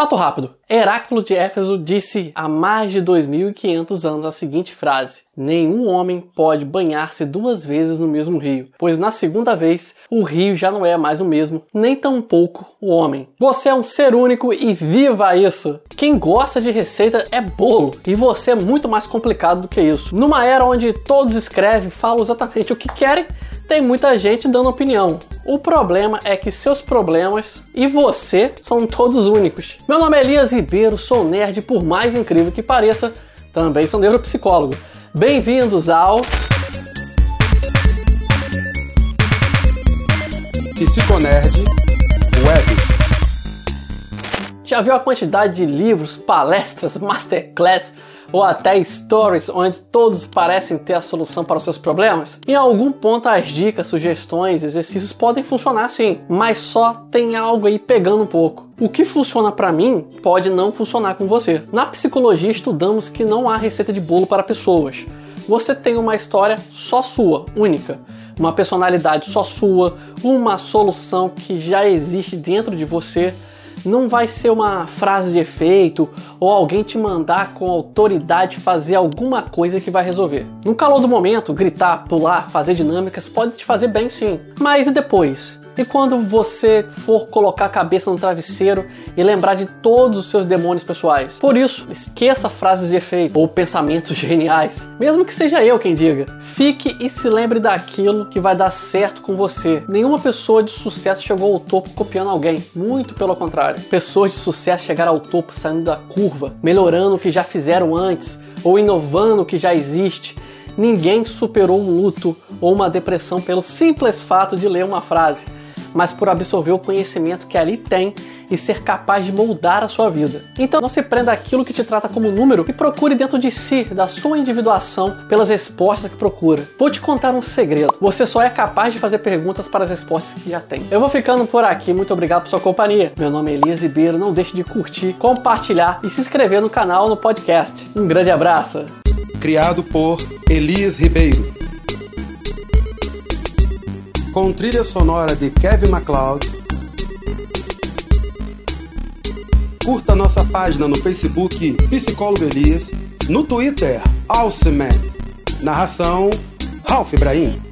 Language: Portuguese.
Fato rápido: Heráclito de Éfeso disse há mais de 2500 anos a seguinte frase: Nenhum homem pode banhar-se duas vezes no mesmo rio, pois na segunda vez o rio já não é mais o mesmo, nem tampouco o homem. Você é um ser único e viva isso! Quem gosta de receita é bolo, e você é muito mais complicado do que isso. Numa era onde todos escrevem e falam exatamente o que querem, tem muita gente dando opinião. O problema é que seus problemas e você são todos únicos. Meu nome é Elias Ribeiro, sou nerd e por mais incrível que pareça, também sou neuropsicólogo. Bem-vindos ao Psiconerd Web. Já viu a quantidade de livros, palestras, masterclass ou até stories onde todos parecem ter a solução para os seus problemas? Em algum ponto as dicas, sugestões, exercícios podem funcionar sim, mas só tem algo aí pegando um pouco. O que funciona para mim pode não funcionar com você. Na psicologia estudamos que não há receita de bolo para pessoas. Você tem uma história só sua, única uma personalidade só sua, uma solução que já existe dentro de você não vai ser uma frase de efeito ou alguém te mandar com autoridade fazer alguma coisa que vai resolver. No calor do momento, gritar, pular, fazer dinâmicas pode te fazer bem sim. Mas e depois? E quando você for colocar a cabeça no travesseiro e lembrar de todos os seus demônios pessoais? Por isso, esqueça frases de efeito ou pensamentos geniais, mesmo que seja eu quem diga. Fique e se lembre daquilo que vai dar certo com você. Nenhuma pessoa de sucesso chegou ao topo copiando alguém, muito pelo contrário. Pessoas de sucesso chegaram ao topo saindo da curva, melhorando o que já fizeram antes ou inovando o que já existe. Ninguém superou um luto ou uma depressão pelo simples fato de ler uma frase mas por absorver o conhecimento que ali tem e ser capaz de moldar a sua vida. Então não se prenda àquilo que te trata como número e procure dentro de si, da sua individuação, pelas respostas que procura. Vou te contar um segredo. Você só é capaz de fazer perguntas para as respostas que já tem. Eu vou ficando por aqui, muito obrigado por sua companhia. Meu nome é Elias Ribeiro, não deixe de curtir, compartilhar e se inscrever no canal no podcast. Um grande abraço. Criado por Elias Ribeiro com trilha sonora de Kevin MacLeod. Curta nossa página no Facebook Psicólogo Elias, no Twitter Alceman. Narração Ralph Ibrahim.